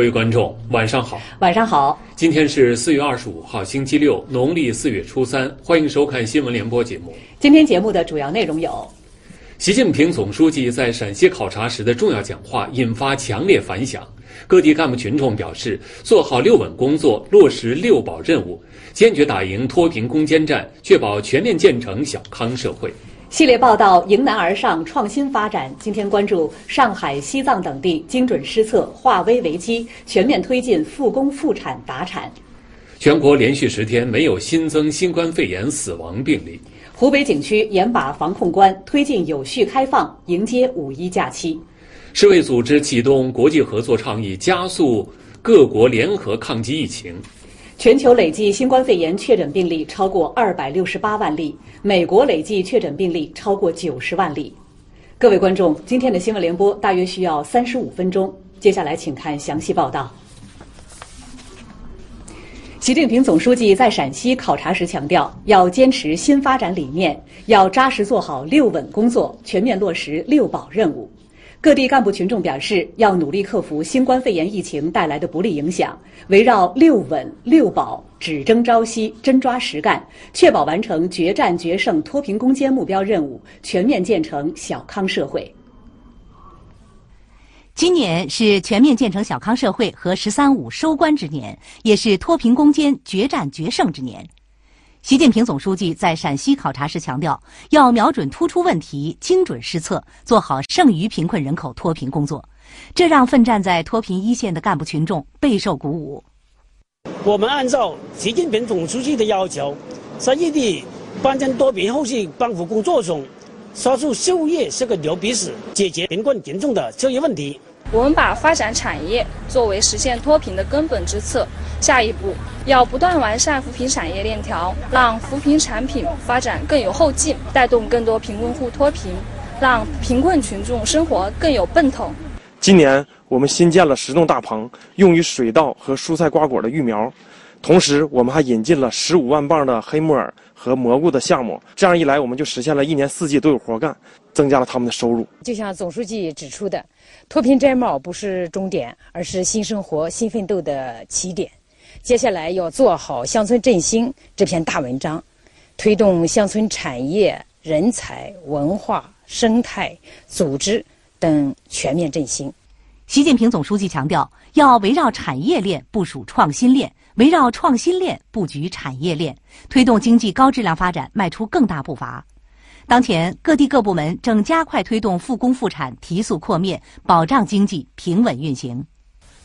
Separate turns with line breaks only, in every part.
各位观众，晚上好。
晚上好。
今天是四月二十五号，星期六，农历四月初三。欢迎收看新闻联播节目。
今天节目的主要内容有：
习近平总书记在陕西考察时的重要讲话引发强烈反响，各地干部群众表示，做好六稳工作，落实六保任务，坚决打赢脱贫攻坚战，确保全面建成小康社会。
系列报道迎难而上，创新发展。今天关注上海、西藏等地精准施策，化危为机，全面推进复工复产达产。
全国连续十天没有新增新冠肺炎死亡病例。
湖北景区严把防控关，推进有序开放，迎接五一假期。
世卫组织启动国际合作倡议，加速各国联合抗击疫情。
全球累计新冠肺炎确诊病例超过二百六十八万例，美国累计确诊病例超过九十万例。各位观众，今天的新闻联播大约需要三十五分钟，接下来请看详细报道。习近平总书记在陕西考察时强调，要坚持新发展理念，要扎实做好六稳工作，全面落实六保任务。各地干部群众表示，要努力克服新冠肺炎疫情带来的不利影响，围绕六稳六保，只争朝夕，真抓实干，确保完成决战决胜脱贫攻坚目标任务，全面建成小康社会。
今年是全面建成小康社会和“十三五”收官之年，也是脱贫攻坚决战决胜之年。习近平总书记在陕西考察时强调，要瞄准突出问题，精准施策，做好剩余贫困人口脱贫工作。这让奋战在脱贫一线的干部群众备受鼓舞。
我们按照习近平总书记的要求，在异地搬迁脱贫后续帮扶工作中，抓住就业是个牛鼻屎，解决贫困群众的就业问题。
我们把发展产业作为实现脱贫的根本之策。下一步要不断完善扶贫产业链条，让扶贫产品发展更有后劲，带动更多贫困户脱贫，让贫困群众生活更有奔头。
今年我们新建了十栋大棚，用于水稻和蔬菜瓜果的育苗，同时我们还引进了十五万磅的黑木耳和蘑菇的项目。这样一来，我们就实现了一年四季都有活干，增加了他们的收入。
就像总书记指出的，脱贫摘帽不是终点，而是新生活、新奋斗的起点。接下来要做好乡村振兴这篇大文章，推动乡村产业、人才、文化、生态、组织等全面振兴。
习近平总书记强调，要围绕产业链部署创新链，围绕创新链布局产业链，推动经济高质量发展迈出更大步伐。当前，各地各部门正加快推动复工复产，提速扩面，保障经济平稳运行。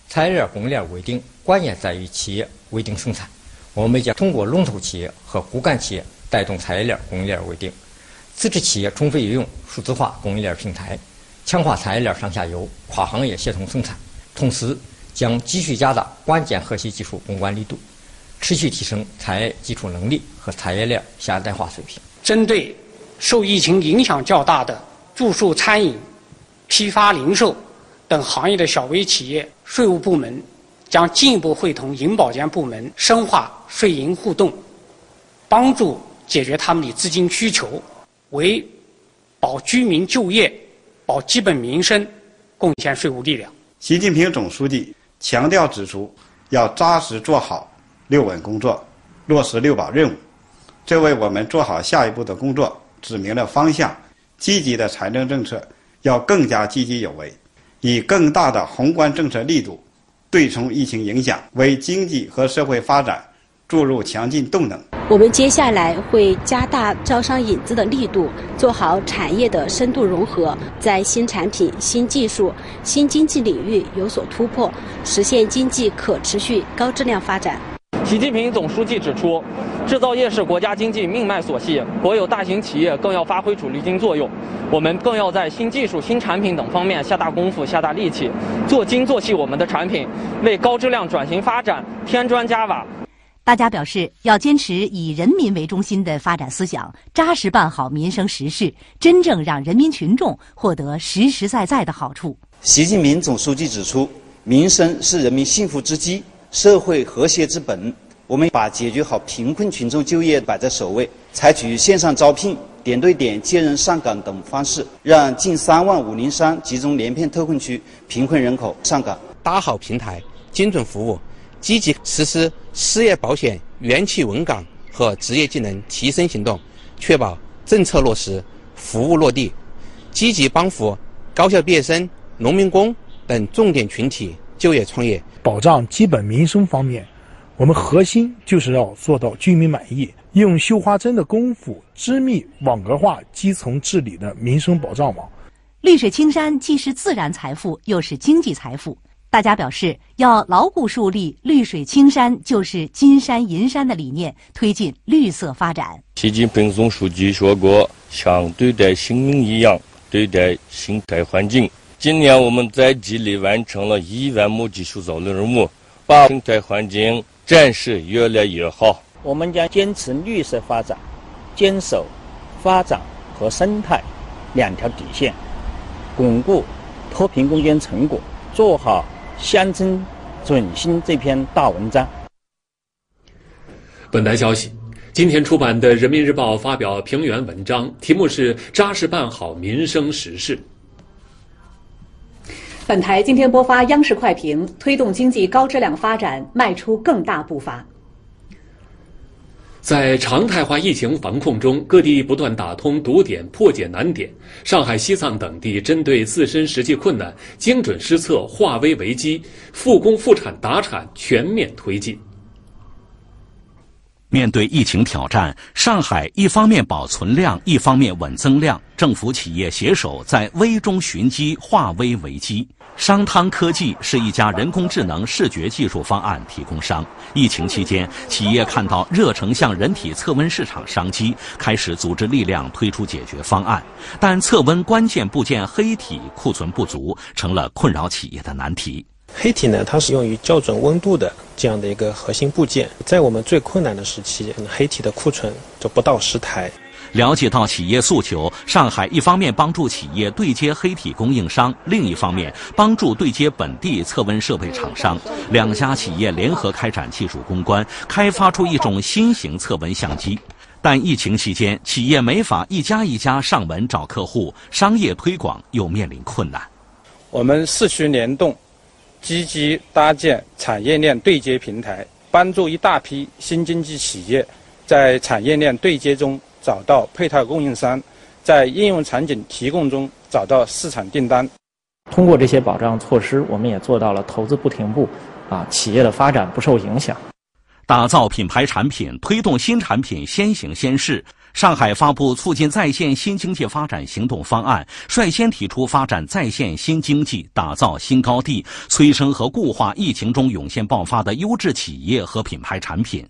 产业链供应链稳定，关键在于企业稳定生产。我们将通过龙头企业和骨干企业带动产业链供应链稳定，支持企业充分运用数字化供应链平台，强化产业链上下游、跨行业协同生产。同时，将继续加大关键核心技术攻关力度，持续提升产业基础能力和产业链现代化水平。
针对受疫情影响较大的住宿、餐饮、批发、零售。等行业的小微企业，税务部门将进一步会同银保监部门深化税银互动，帮助解决他们的资金需求，为保居民就业、保基本民生贡献税务力量。
习近平总书记强调指出，要扎实做好六稳工作，落实六保任务，这为我们做好下一步的工作指明了方向。积极的财政政策要更加积极有为。以更大的宏观政策力度，对冲疫情影响，为经济和社会发展注入强劲动能。
我们接下来会加大招商引资的力度，做好产业的深度融合，在新产品、新技术、新经济领域有所突破，实现经济可持续高质量发展。
习近平总书记指出。制造业是国家经济命脉所系，国有大型企业更要发挥主力军作用。我们更要在新技术、新产品等方面下大功夫、下大力气，做精做细我们的产品，为高质量转型发展添砖加瓦。
大家表示要坚持以人民为中心的发展思想，扎实办好民生实事，真正让人民群众获得实实在在的好处。
习近平总书记指出，民生是人民幸福之基，社会和谐之本。我们把解决好贫困群众就业摆在首位，采取线上招聘、点对点接人上岗等方式，让近三万五零三集中连片特困区贫困人口上岗。
搭好平台，精准服务，积极实施失业保险元企稳岗和职业技能提升行动，确保政策落实、服务落地，积极帮扶高校毕业生、农民工等重点群体就业创业，
保障基本民生方面，我们核心就是要做到居民满意，用绣花针的功夫织密网格化基层治理的民生保障网。
绿水青山既是自然财富，又是经济财富。大家表示要牢固树立“绿水青山就是金山银山”的理念，推进绿色发展。
习近平总书记说过：“像对待生命一样对待生态环境。”今年我们在吉林完成了一万亩技术造林任务，把生态环境展示越来越好。
我们将坚持绿色发展，坚守发展和生态两条底线，巩固脱贫攻坚成果，做好。乡村振兴这篇大文章。
本台消息，今天出版的《人民日报》发表评原文章，题目是“扎实办好民生实事”。
本台今天播发央视快评，推动经济高质量发展迈出更大步伐。
在常态化疫情防控中，各地不断打通堵点、破解难点。上海、西藏等地针对自身实际困难，精准施策，化危为机，复工复产达产全面推进。
面对疫情挑战，上海一方面保存量，一方面稳增量，政府企业携手在危中寻机，化危为机。商汤科技是一家人工智能视觉技术方案提供商。疫情期间，企业看到热成像人体测温市场商机，开始组织力量推出解决方案。但测温关键部件黑体库存不足，成了困扰企业的难题。
黑体呢，它是用于校准温度的这样的一个核心部件，在我们最困难的时期，黑体的库存就不到十台。
了解到企业诉求，上海一方面帮助企业对接黑体供应商，另一方面帮助对接本地测温设备厂商。两家企业联合开展技术攻关，开发出一种新型测温相机。但疫情期间，企业没法一家一家上门找客户，商业推广又面临困难。
我们市区联动，积极搭建产业链对接平台，帮助一大批新经济企业在产业链对接中。找到配套供应商，在应用场景提供中找到市场订单。
通过这些保障措施，我们也做到了投资不停步，啊，企业的发展不受影响。
打造品牌产品，推动新产品先行先试。上海发布促进在线新经济发展行动方案，率先提出发展在线新经济，打造新高地，催生和固化疫情中涌现爆发的优质企业和品牌产品。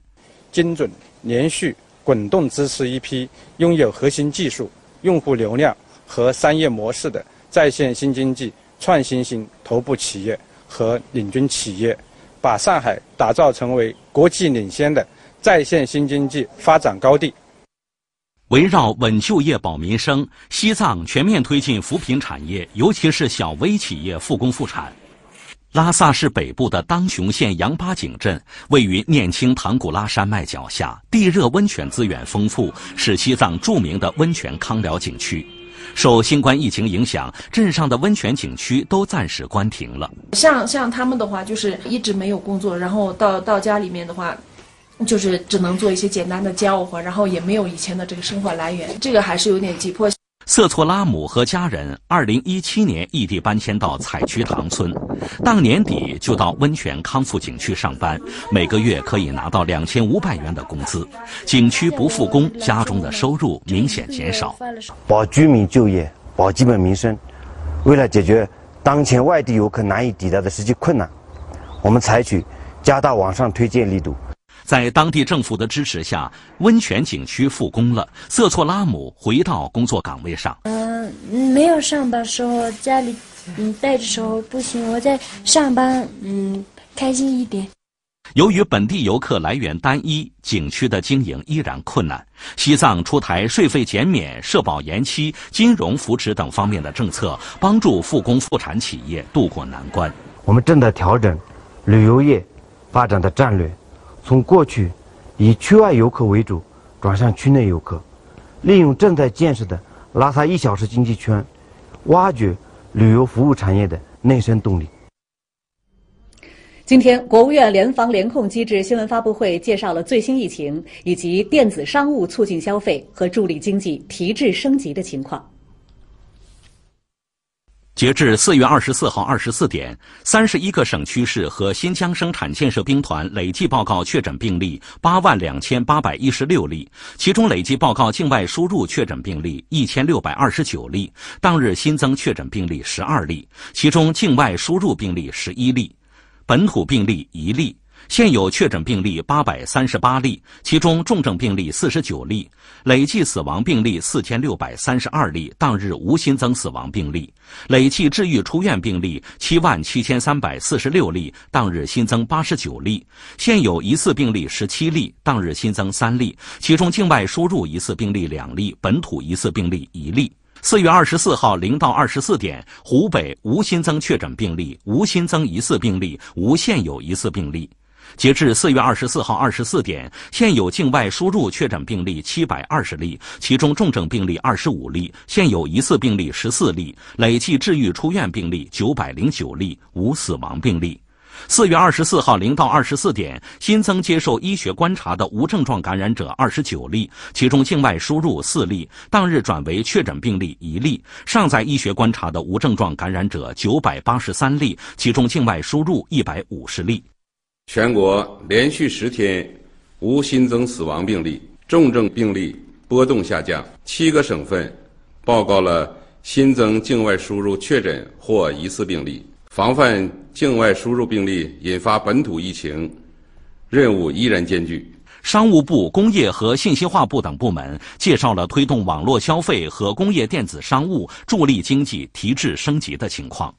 精准连续。滚动支持一批拥有核心技术、用户流量和商业模式的在线新经济创新型头部企业和领军企业，把上海打造成为国际领先的在线新经济发展高地。
围绕稳就业、保民生，西藏全面推进扶贫产业，尤其是小微企业复工复产。拉萨市北部的当雄县杨八井镇，位于念青唐古拉山脉脚下，地热温泉资源丰富，是西藏著名的温泉康疗景区。受新冠疫情影响，镇上的温泉景区都暂时关停了。
像像他们的话，就是一直没有工作，然后到到家里面的话，就是只能做一些简单的家务活，然后也没有以前的这个生活来源，这个还是有点急迫。
瑟措拉姆和家人2017年异地搬迁到采区塘村，当年底就到温泉康复景区上班，每个月可以拿到两千五百元的工资。景区不复工，家中的收入明显减少。
保居民就业，保基本民生。为了解决当前外地游客难以抵达的实际困难，我们采取加大网上推荐力度。
在当地政府的支持下，温泉景区复工了。瑟措拉姆回到工作岗位上。
嗯，没有上班时候，家里嗯带着时候不行，我在上班嗯开心一点。
由于本地游客来源单一，景区的经营依然困难。西藏出台税费减免、社保延期、金融扶持等方面的政策，帮助复工复产企业渡过难关。
我们正在调整旅游业发展的战略。从过去以区外游客为主，转向区内游客，利用正在建设的拉萨一小时经济圈，挖掘旅游服务产业的内生动力。
今天，国务院联防联控机制新闻发布会介绍了最新疫情以及电子商务促进消费和助力经济提质升级的情况。
截至四月二十四号二十四点，三十一个省区市和新疆生产建设兵团累计报告确诊病例八万两千八百一十六例，其中累计报告境外输入确诊病例一千六百二十九例，当日新增确诊病例十二例，其中境外输入病例十一例，本土病例一例。现有确诊病例八百三十八例，其中重症病例四十九例，累计死亡病例四千六百三十二例，当日无新增死亡病例；累计治愈出院病例七万七千三百四十六例，当日新增八十九例。现有疑似病例十七例，当日新增三例，其中境外输入疑似病例两例，本土疑似病例一例。四月二十四号零到二十四点，湖北无新增确诊病例，无新增疑似病例，无现有疑似病例。截至四月二十四号二十四点，现有境外输入确诊病例七百二十例，其中重症病例二十五例，现有疑似病例十四例，累计治愈出院病例九百零九例，无死亡病例。四月二十四号零到二十四点，新增接受医学观察的无症状感染者二十九例，其中境外输入四例，当日转为确诊病例一例；尚在医学观察的无症状感染者九百八十三例，其中境外输入一百五十例。
全国连续十天无新增死亡病例，重症病例波动下降。七个省份报告了新增境外输入确诊或疑似病例，防范境外输入病例引发本土疫情，任务依然艰巨。
商务部、工业和信息化部等部门介绍了推动网络消费和工业电子商务助力经济提质升级的情况。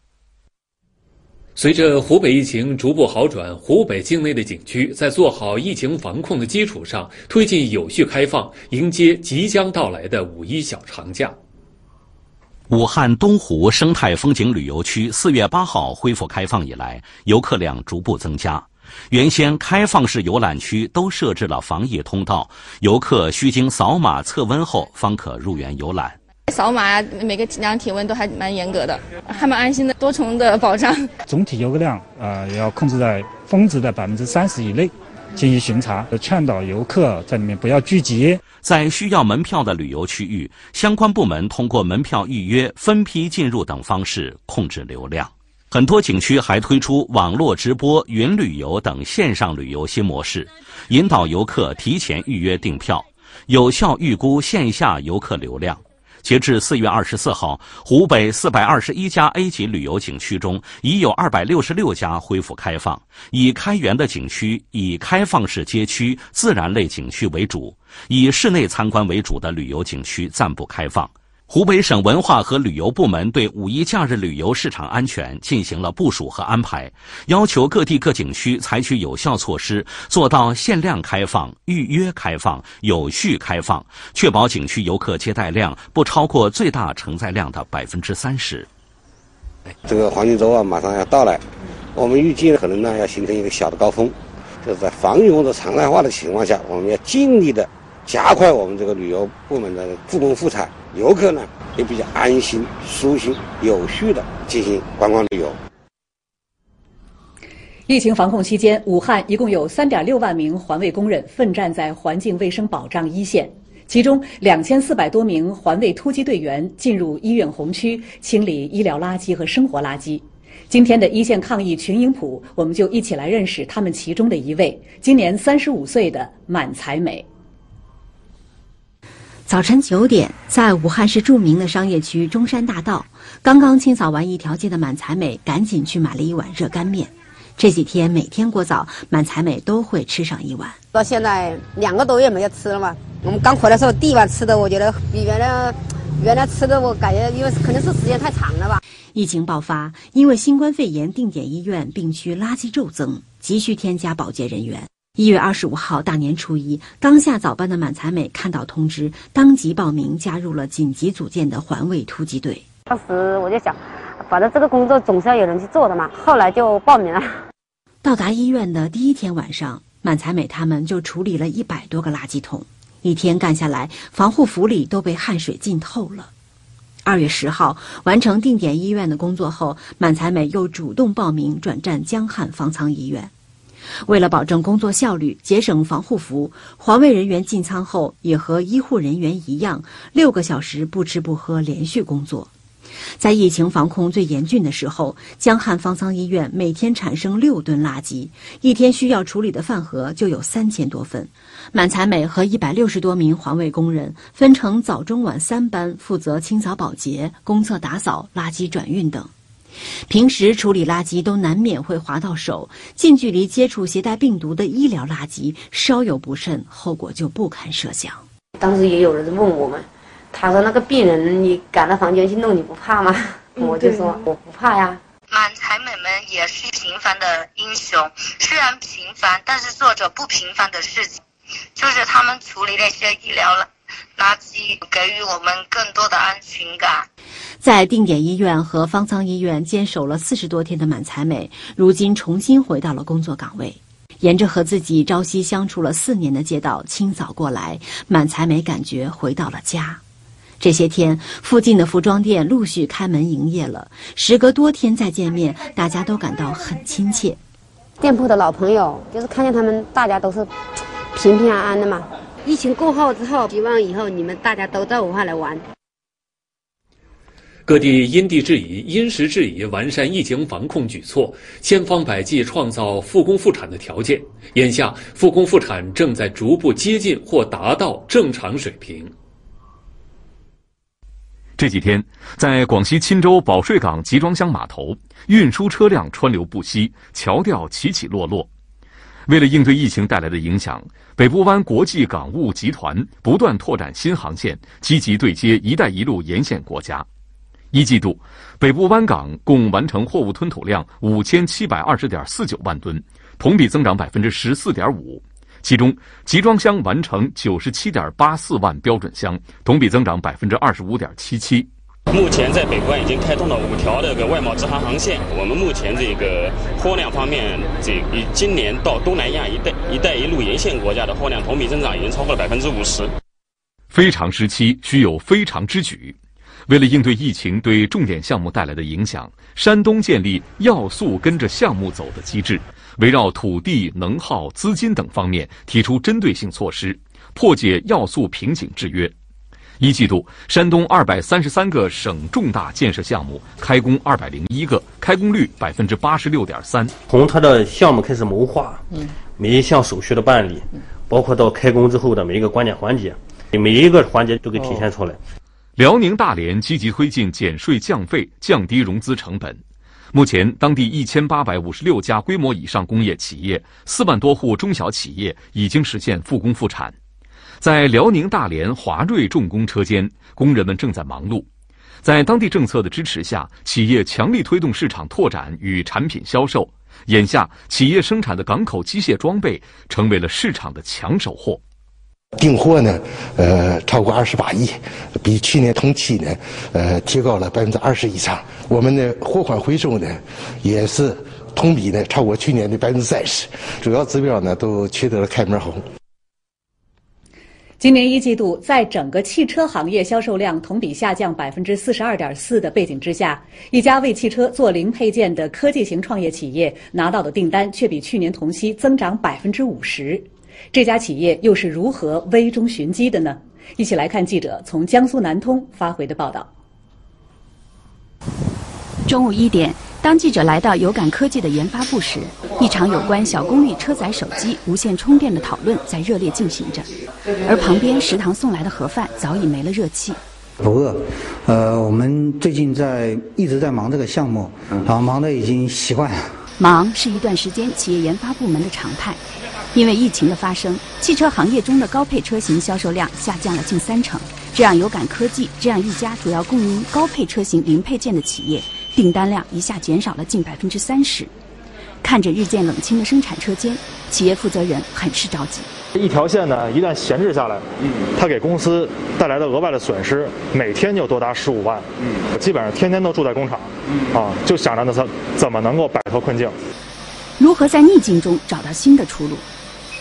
随着湖北疫情逐步好转，湖北境内的景区在做好疫情防控的基础上，推进有序开放，迎接即将到来的五一小长假。
武汉东湖生态风景旅游区四月八号恢复开放以来，游客量逐步增加。原先开放式游览区都设置了防疫通道，游客需经扫码测温后方可入园游览。
扫码呀，每个量体温都还蛮严格的，还蛮安心的，多重的保障。
总体游客量啊，要控制在峰值的百分之三十以内进行巡查，劝导游客在里面不要聚集。
在需要门票的旅游区域，相关部门通过门票预约、分批进入等方式控制流量。很多景区还推出网络直播、云旅游等线上旅游新模式，引导游客提前预约订票，有效预估线下游客流量。截至四月二十四号，湖北四百二十一家 A 级旅游景区中，已有二百六十六家恢复开放。已开园的景区以开放式街区、自然类景区为主，以室内参观为主的旅游景区暂不开放。湖北省文化和旅游部门对五一假日旅游市场安全进行了部署和安排，要求各地各景区采取有效措施，做到限量开放、预约开放、有序开放，确保景区游客接待量不超过最大承载量的百分之三十。
这个黄金周啊，马上要到来，我们预计可能呢要形成一个小的高峰，就是在防疫工作常态化的情况下，我们要尽力的。加快我们这个旅游部门的复工复产，游客呢也比较安心、舒心、有序的进行观光旅游。
疫情防控期间，武汉一共有三点六万名环卫工人奋战在环境卫生保障一线，其中两千四百多名环卫突击队员进入医院红区清理医疗垃圾和生活垃圾。今天的一线抗疫群英谱，我们就一起来认识他们其中的一位，今年三十五岁的满才美。
早晨九点，在武汉市著名的商业区中山大道，刚刚清扫完一条街的满才美，赶紧去买了一碗热干面。这几天每天过早，满才美都会吃上一碗。
到现在两个多月没有吃了嘛。我们刚回来时候第一碗吃的，我觉得比原来原来吃的我感觉，因为可能是时间太长了吧。
疫情爆发，因为新冠肺炎，定点医院病区垃圾骤增，急需添加保洁人员。一月二十五号大年初一，刚下早班的满才美看到通知，当即报名加入了紧急组建的环卫突击队。
当时我就想，反正这个工作总是要有人去做的嘛。后来就报名了。
到达医院的第一天晚上，满才美他们就处理了一百多个垃圾桶，一天干下来，防护服里都被汗水浸透了。二月十号完成定点医院的工作后，满才美又主动报名转战江汉方舱医院。为了保证工作效率、节省防护服，环卫人员进舱后也和医护人员一样，六个小时不吃不喝连续工作。在疫情防控最严峻的时候，江汉方舱医院每天产生六吨垃圾，一天需要处理的饭盒就有三千多份。满才美和一百六十多名环卫工人分成早、中、晚三班，负责清扫保洁、公厕打扫、垃圾转运等。平时处理垃圾都难免会划到手，近距离接触携带病毒的医疗垃圾，稍有不慎，后果就不堪设想。
当时也有人问我们，他说那个病人你赶到房间去弄，你不怕吗？我就说我不怕呀。
满才美们也是平凡的英雄，虽然平凡，但是做着不平凡的事情，就是他们处理那些医疗垃圾，给予我们更多的安全感。
在定点医院和方舱医院坚守了四十多天的满才美，如今重新回到了工作岗位，沿着和自己朝夕相处了四年的街道清扫过来，满才美感觉回到了家。这些天，附近的服装店陆续开门营业了，时隔多天再见面，大家都感到很亲切。
店铺的老朋友，就是看见他们，大家都是平平安安的嘛。疫情过后之后，希望以后你们大家都到武汉来玩。
各地因地制宜、因时制宜完善疫情防控举措，千方百计创造复工复产的条件。眼下，复工复产正在逐步接近或达到正常水平。
这几天，在广西钦州保税港集装箱码头，运输车辆川流不息，桥吊起起落落。为了应对疫情带来的影响，北部湾国际港务集团不断拓展新航线，积极对接“一带一路”沿线国家。一季度，北部湾港共完成货物吞吐量五千七百二十点四九万吨，同比增长百分之十四点五。其中，集装箱完成九十七点八四万标准箱，同比增长百分之二十五点七七。
目前在北关已经开通了五条这个外贸直航航线。我们目前这个货量方面，这以今年到东南亚一带“一带一路”沿线国家的货量同比增长已经超过了百分之五十。
非常时期需有非常之举。为了应对疫情对重点项目带来的影响，山东建立“要素跟着项目走”的机制，围绕土地、能耗、资金等方面提出针对性措施，破解要素瓶颈制约。一季度，山东二百三十三个省重大建设项目开工二百零一个，开工率百分之八十六点三。
从它的项目开始谋划，嗯，每一项手续的办理，包括到开工之后的每一个关键环节，每一个环节都给体现出来。
辽宁大连积极推进减税降费，降低融资成本。目前，当地一千八百五十六家规模以上工业企业、四万多户中小企业已经实现复工复产。在辽宁大连华瑞重工车间，工人们正在忙碌。在当地政策的支持下，企业强力推动市场拓展与产品销售。眼下，企业生产的港口机械装备成为了市场的抢手货。
订货呢，呃，超过二十八亿，比去年同期呢，呃，提高了百分之二十以上。我们的货款回收呢，也是同比呢超过去年的百分之三十，主要指标呢都取得了开门红。
今年一季度，在整个汽车行业销售量同比下降百分之四十二点四的背景之下，一家为汽车做零配件的科技型创业企业拿到的订单却比去年同期增长百分之五十。这家企业又是如何危中寻机的呢？一起来看记者从江苏南通发回的报道。
中午一点，当记者来到有感科技的研发部时，一场有关小功率车载手机无线充电的讨论在热烈进行着，而旁边食堂送来的盒饭早已没了热气。
不饿，呃，我们最近在一直在忙这个项目，然后忙的已经习惯了。
忙是一段时间企业研发部门的常态。因为疫情的发生，汽车行业中的高配车型销售量下降了近三成，这让有感科技这样一家主要供应高配车型零配件的企业，订单量一下减少了近百分之三十。看着日渐冷清的生产车间，企业负责人很是着急。
一条线呢，一旦闲置下来，嗯，它给公司带来的额外的损失，每天就多达十五万，嗯，基本上天天都住在工厂，嗯，啊，就想着呢，怎怎么能够摆脱困境，
如何在逆境中找到新的出路。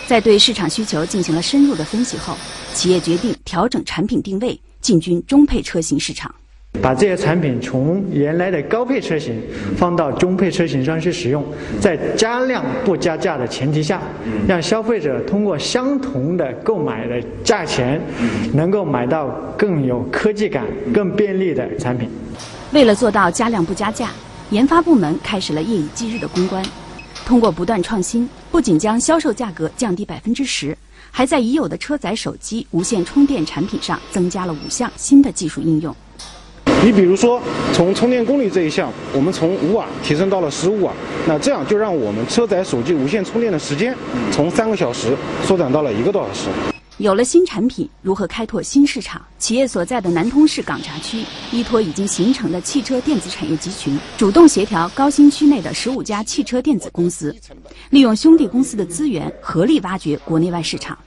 在对市场需求进行了深入的分析后，企业决定调整产品定位，进军中配车型市场。
把这些产品从原来的高配车型放到中配车型上去使用，在加量不加价的前提下，让消费者通过相同的购买的价钱，能够买到更有科技感、更便利的产品。
为了做到加量不加价，研发部门开始了夜以继日的攻关。通过不断创新，不仅将销售价格降低百分之十，还在已有的车载手机无线充电产品上增加了五项新的技术应用。
你比如说，从充电功率这一项，我们从五瓦提升到了十五瓦，那这样就让我们车载手机无线充电的时间从三个小时缩短到了一个多小时。
有了新产品，如何开拓新市场？企业所在的南通市港闸区，依托已经形成的汽车电子产业集群，主动协调高新区内的十五家汽车电子公司，利用兄弟公司的资源，合力挖掘国内外市场。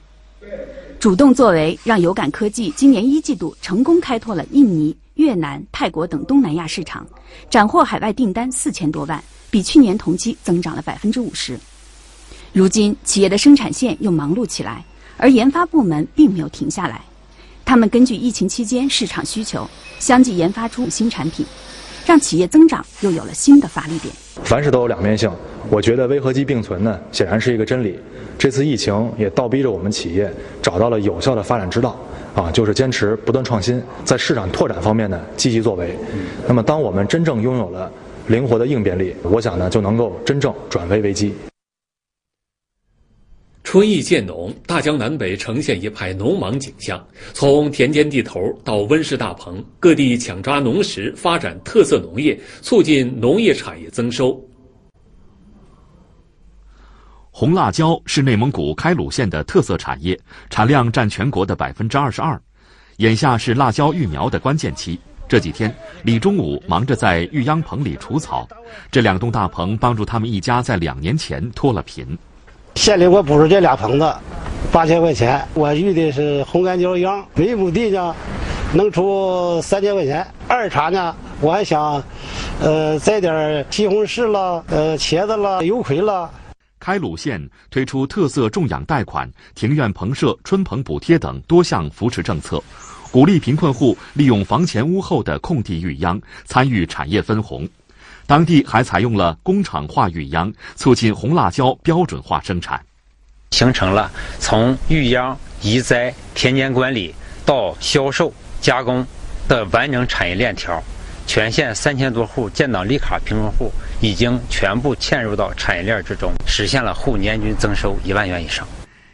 主动作为，让有感科技今年一季度成功开拓了印尼。越南、泰国等东南亚市场，斩获海外订单四千多万，比去年同期增长了百分之五十。如今，企业的生产线又忙碌起来，而研发部门并没有停下来。他们根据疫情期间市场需求，相继研发出新产品，让企业增长又有了新的发力点。
凡事都有两面性，我觉得危和机并存呢，显然是一个真理。这次疫情也倒逼着我们企业找到了有效的发展之道。啊，就是坚持不断创新，在市场拓展方面呢积极作为。那么，当我们真正拥有了灵活的应变力，我想呢就能够真正转危为机。
春意渐浓，大江南北呈现一派农忙景象。从田间地头到温室大棚，各地抢抓农时，发展特色农业，促进农业产业增收。
红辣椒是内蒙古开鲁县的特色产业，产量占全国的百分之二十二。眼下是辣椒育苗的关键期，这几天李忠武忙着在育秧棚里除草。这两栋大棚帮助他们一家在两年前脱了贫。
县里我布置这俩棚子，八千块钱。我育的是红干椒秧，每亩地呢能出三千块钱。二茬呢，我还想，呃，栽点西红柿了，呃，茄子了，油葵了。
开鲁县推出特色种养贷款、庭院棚舍春棚补贴等多项扶持政策，鼓励贫困户利用房前屋后的空地育秧，参与产业分红。当地还采用了工厂化育秧，促进红辣椒标准化生产，
形成了从育秧、移栽、田间管理到销售、加工的完整产业链条。全县三千多户建档立卡贫困户已经全部嵌入到产业链之中，实现了户年均增收一万元以上。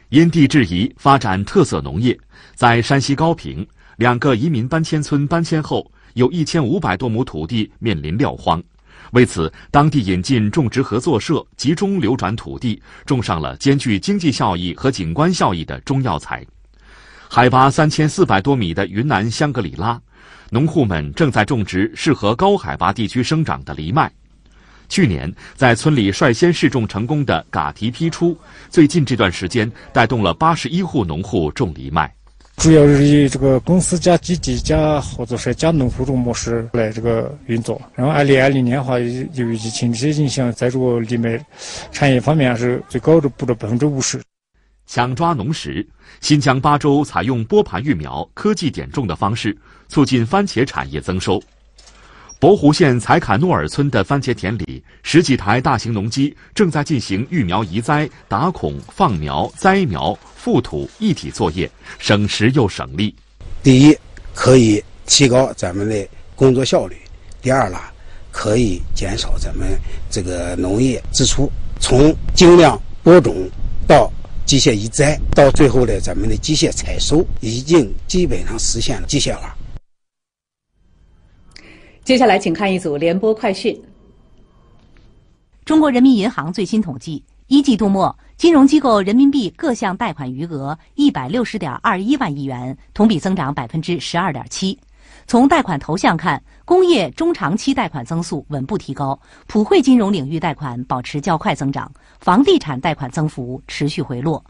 因地制宜发展特色农业，在山西高平，两个移民搬迁村搬迁后，有一千五百多亩土地面临撂荒。为此，当地引进种植合作社，集中流转土地，种上了兼具经济效益和景观效益的中药材。海拔三千四百多米的云南香格里拉。农户们正在种植适合高海拔地区生长的藜麦。去年在村里率先试种成功的嘎提批出，最近这段时间带动了八十一户农户种藜麦。
主要是以这个公司加基地加合作社加农户种模式来这个运作。然后二零二零年的话，由于疫情这些影响，在这个藜麦产业方面是最高的，补了百分之五十。
抢抓农时，新疆巴州采用拨盘育苗、科技点种的方式，促进番茄产业增收。博湖县采坎诺尔村的番茄田里，十几台大型农机正在进行育苗移栽、打孔、放苗、栽苗、覆土一体作业，省时又省力。
第一，可以提高咱们的工作效率；第二啦，可以减少咱们这个农业支出。从精量播种到机械移栽到最后的，咱们的机械采收已经基本上实现了机械化。
接下来，请看一组联播快讯。
中国人民银行最新统计，一季度末，金融机构人民币各项贷款余额一百六十点二一万亿元，同比增长百分之十二点七。从贷款投向看，工业中长期贷款增速稳步提高，普惠金融领域贷款保持较快增长，房地产贷款增幅持续回落。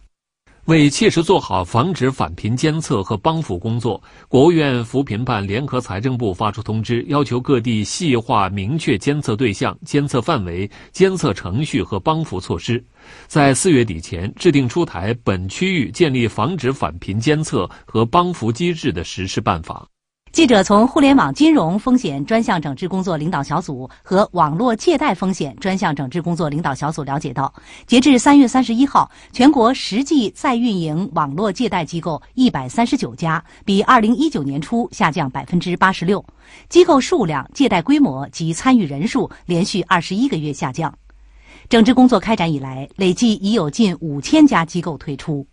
为切实做好防止返贫监测和帮扶工作，国务院扶贫办联合财政部发出通知，要求各地细化明确监测对象、监测范围、监测程序和帮扶措施，在四月底前制定出台本区域建立防止返贫监测和帮扶机制的实施办法。
记者从互联网金融风险专项整治工作领导小组和网络借贷风险专项整治工作领导小组了解到，截至三月三十一号，全国实际在运营网络借贷机构一百三十九家，比二零一九年初下降百分之八十六，机构数量、借贷规模及参与人数连续二十一个月下降。整治工作开展以来，累计已有近五千家机构退出。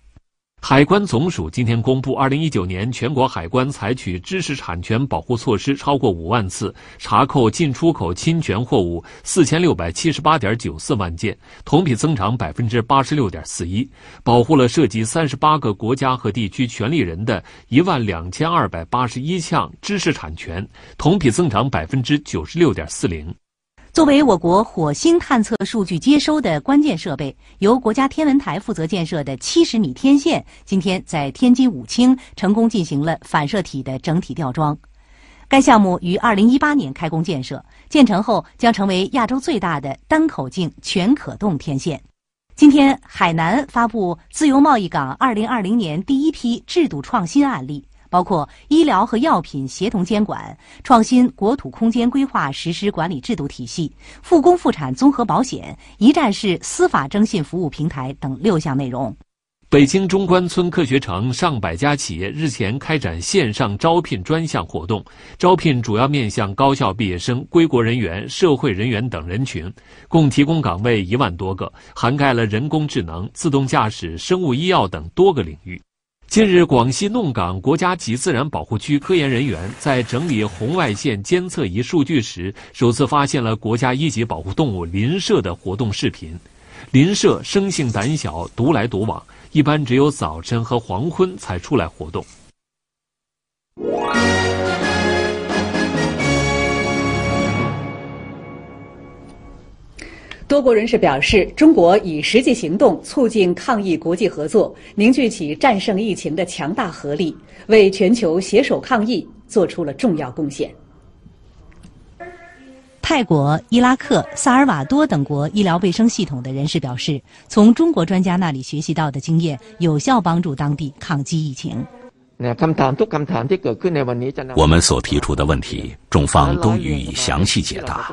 海关总署今天公布，二零一九年全国海关采取知识产权保护措施超过五万次，查扣进出口侵权货物四千六百七十八点九四万件，同比增长百分之八十六点四一，保护了涉及三十八个国家和地区权利人的一万两千二百八十一项知识产权，同比增长百分之九十六点四零。
作为我国火星探测数据接收的关键设备，由国家天文台负责建设的七十米天线，今天在天津武清成功进行了反射体的整体吊装。该项目于二零一八年开工建设，建成后将成为亚洲最大的单口径全可动天线。今天，海南发布自由贸易港二零二零年第一批制度创新案例。包括医疗和药品协同监管、创新国土空间规划实施管理制度体系、复工复产综合保险、一站式司法征信服务平台等六项内容。
北京中关村科学城上百家企业日前开展线上招聘专项活动，招聘主要面向高校毕业生、归国人员、社会人员等人群，共提供岗位一万多个，涵盖了人工智能、自动驾驶、生物医药等多个领域。近日，广西弄岗国家级自然保护区科研人员在整理红外线监测仪数据时，首次发现了国家一级保护动物林麝的活动视频。林麝生性胆小，独来独往，一般只有早晨和黄昏才出来活动。
多国人士表示，中国以实际行动促进抗疫国际合作，凝聚起战胜疫情的强大合力，为全球携手抗疫做出了重要贡献。
泰国、伊拉克、萨尔瓦多等国医疗卫生系统的人士表示，从中国专家那里学习到的经验，有效帮助当地抗击疫情。
我们所提出的问题，中方都予以详细解答。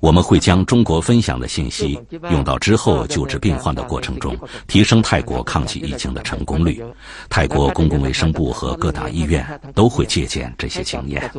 我们会将中国分享的信息用到之后救治病患的过程中，提升泰国抗击疫情的成功率。泰国公共卫生部和各大医院都会借鉴这些经验。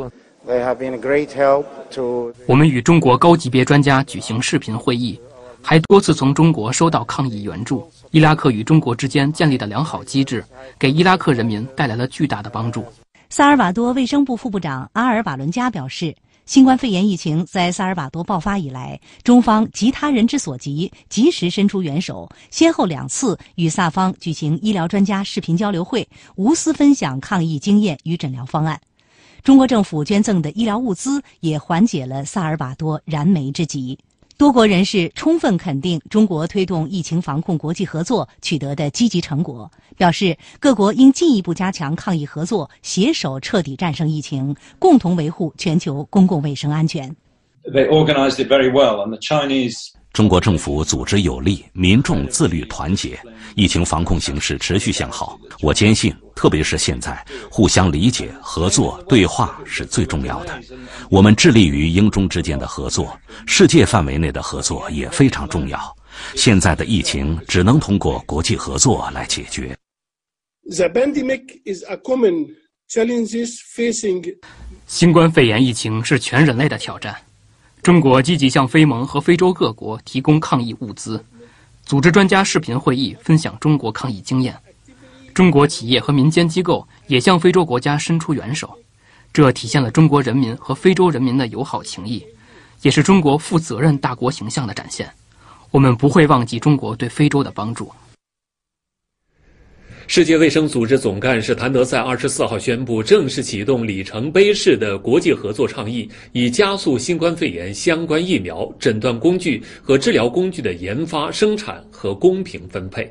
我们与中国高级别专家举行视频会议，还多次从中国收到抗疫援助。伊拉克与中国之间建立的良好机制，给伊拉克人民带来了巨大的帮助。
萨尔瓦多卫生部副部长阿尔瓦伦加表示，新冠肺炎疫情在萨尔瓦多爆发以来，中方急他人之所急，及时伸出援手，先后两次与萨方举行医疗专家视频交流会，无私分享抗疫经验与诊疗方案。中国政府捐赠的医疗物资也缓解了萨尔瓦多燃眉之急。多国人士充分肯定中国推动疫情防控国际合作取得的积极成果，表示各国应进一步加强抗疫合作，携手彻底战胜疫情，共同维护全球公共卫生安全。
They organized it very well, and the Chinese.
中国政府组织有力，民众自律团结，疫情防控形势持续向好。我坚信，特别是现在，互相理解、合作、对话是最重要的。我们致力于英中之间的合作，世界范围内的合作也非常重要。现在的疫情只能通过国际合作来解决。
The pandemic is a common challenges facing.
新冠肺炎疫情是全人类的挑战。中国积极向非盟和非洲各国提供抗疫物资，组织专家视频会议分享中国抗疫经验。中国企业和民间机构也向非洲国家伸出援手，这体现了中国人民和非洲人民的友好情谊，也是中国负责任大国形象的展现。我们不会忘记中国对非洲的帮助。
世界卫生组织总干事谭德赛二十四号宣布，正式启动里程碑式的国际合作倡议，以加速新冠肺炎相关疫苗、诊断工具和治疗工具的研发、生产和公平分配。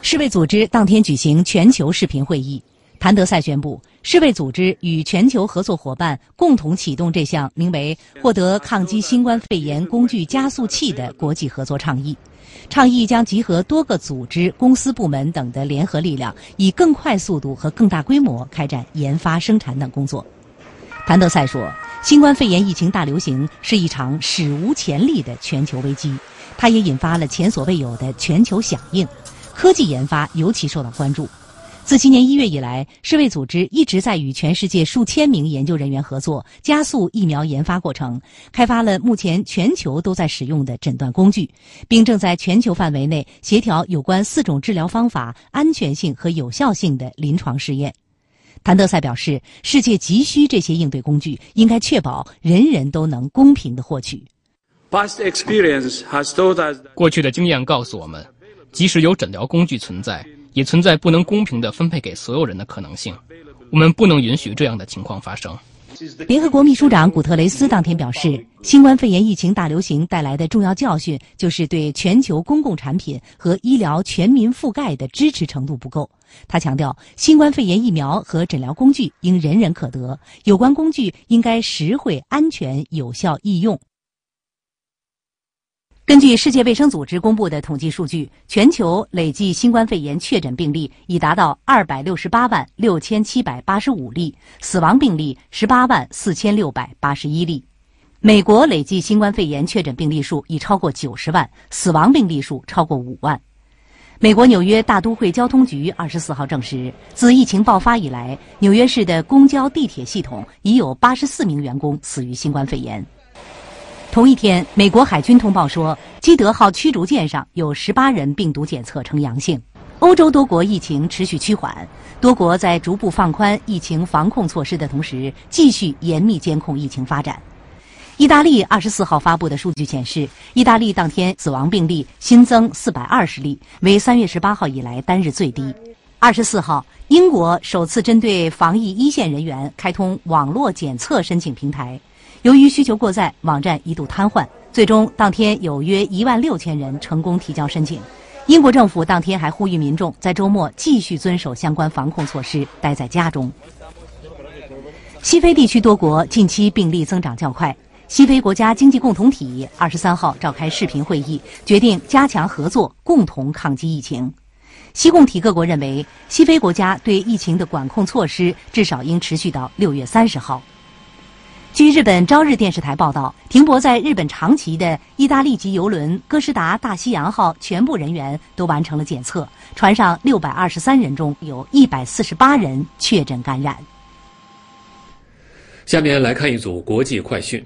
世卫组织当天举行全球视频会议，谭德赛宣布，世卫组织与全球合作伙伴共同启动这项名为“获得抗击新冠肺炎工具加速器”的国际合作倡议。倡议将集合多个组织、公司部门等的联合力量，以更快速度和更大规模开展研发、生产等工作。谭德赛说：“新冠肺炎疫情大流行是一场史无前例的全球危机，它也引发了前所未有的全球响应，科技研发尤其受到关注。”自今年一月以来，世卫组织一直在与全世界数千名研究人员合作，加速疫苗研发过程，开发了目前全球都在使用的诊断工具，并正在全球范围内协调有关四种治疗方法安全性和有效性的临床试验。谭德赛表示，世界急需这些应对工具，应该确保人人都能公平的获取。
过去的经验告诉我们，即使有诊疗工具存在。也存在不能公平地分配给所有人的可能性，我们不能允许这样的情况发生。
联合国秘书长古特雷斯当天表示，新冠肺炎疫情大流行带来的重要教训就是对全球公共产品和医疗全民覆盖的支持程度不够。他强调，新冠肺炎疫苗和诊疗工具应人人可得，有关工具应该实惠、安全、有效易用。根据世界卫生组织公布的统计数据，全球累计新冠肺炎确诊病例已达到二百六十八万六千七百八十五例，死亡病例十八万四千六百八十一例。美国累计新冠肺炎确诊病例数已超过九十万，死亡病例数超过五万。美国纽约大都会交通局二十四号证实，自疫情爆发以来，纽约市的公交、地铁系统已有八十四名员工死于新冠肺炎。同一天，美国海军通报说，基德号驱逐舰上有十八人病毒检测呈阳性。欧洲多国疫情持续趋缓，多国在逐步放宽疫情防控措施的同时，继续严密监控疫情发展。意大利二十四号发布的数据显示，意大利当天死亡病例新增四百二十例，为三月十八号以来单日最低。二十四号，英国首次针对防疫一线人员开通网络检测申请平台。由于需求过载，网站一度瘫痪。最终，当天有约一万六千人成功提交申请。英国政府当天还呼吁民众在周末继续遵守相关防控措施，待在家中。西非地区多国近期病例增长较快。西非国家经济共同体二十三号召开视频会议，决定加强合作，共同抗击疫情。西共体各国认为，西非国家对疫情的管控措施至少应持续到六月三十号。据日本朝日电视台报道，停泊在日本长崎的意大利籍游轮“哥斯达大西洋号”全部人员都完成了检测，船上六百二十三人中有一百四十八人确诊感染。
下面来看一组国际快讯。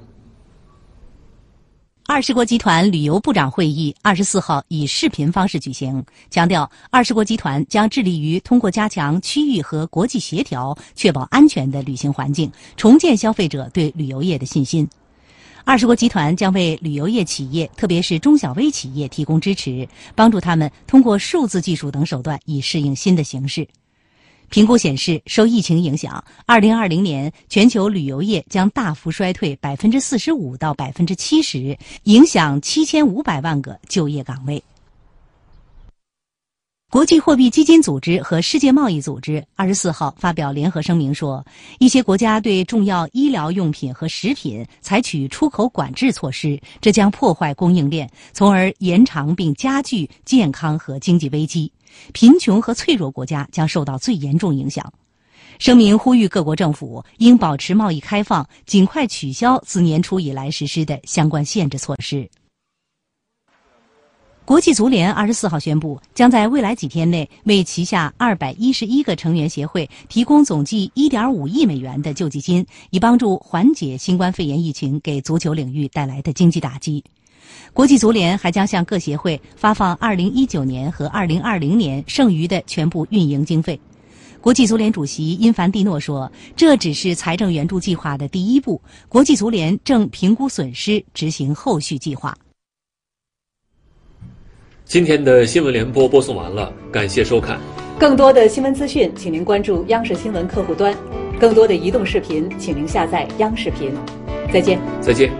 二十国集团旅游部长会议二十四号以视频方式举行，强调二十国集团将致力于通过加强区域和国际协调，确保安全的旅行环境，重建消费者对旅游业的信心。二十国集团将为旅游业企业，特别是中小微企业提供支持，帮助他们通过数字技术等手段以适应新的形势。评估显示，受疫情影响，2020年全球旅游业将大幅衰退百分之四十五到百分之七十，影响七千五百万个就业岗位。国际货币基金组织和世界贸易组织二十四号发表联合声明说，一些国家对重要医疗用品和食品采取出口管制措施，这将破坏供应链，从而延长并加剧健康和经济危机。贫穷和脆弱国家将受到最严重影响。声明呼吁各国政府应保持贸易开放，尽快取消自年初以来实施的相关限制措施。国际足联二十四号宣布，将在未来几天内为旗下二百一十一个成员协会提供总计一点五亿美元的救济金，以帮助缓解新冠肺炎疫情给足球领域带来的经济打击。国际足联还将向各协会发放2019年和2020年剩余的全部运营经费。国际足联主席因凡蒂诺说：“这只是财政援助计划的第一步，国际足联正评估损失，执行后续计划。”
今天的新闻联播播送完了，感谢收看。
更多的新闻资讯，请您关注央视新闻客户端；更多的移动视频，请您下载央视频。再见。
再见。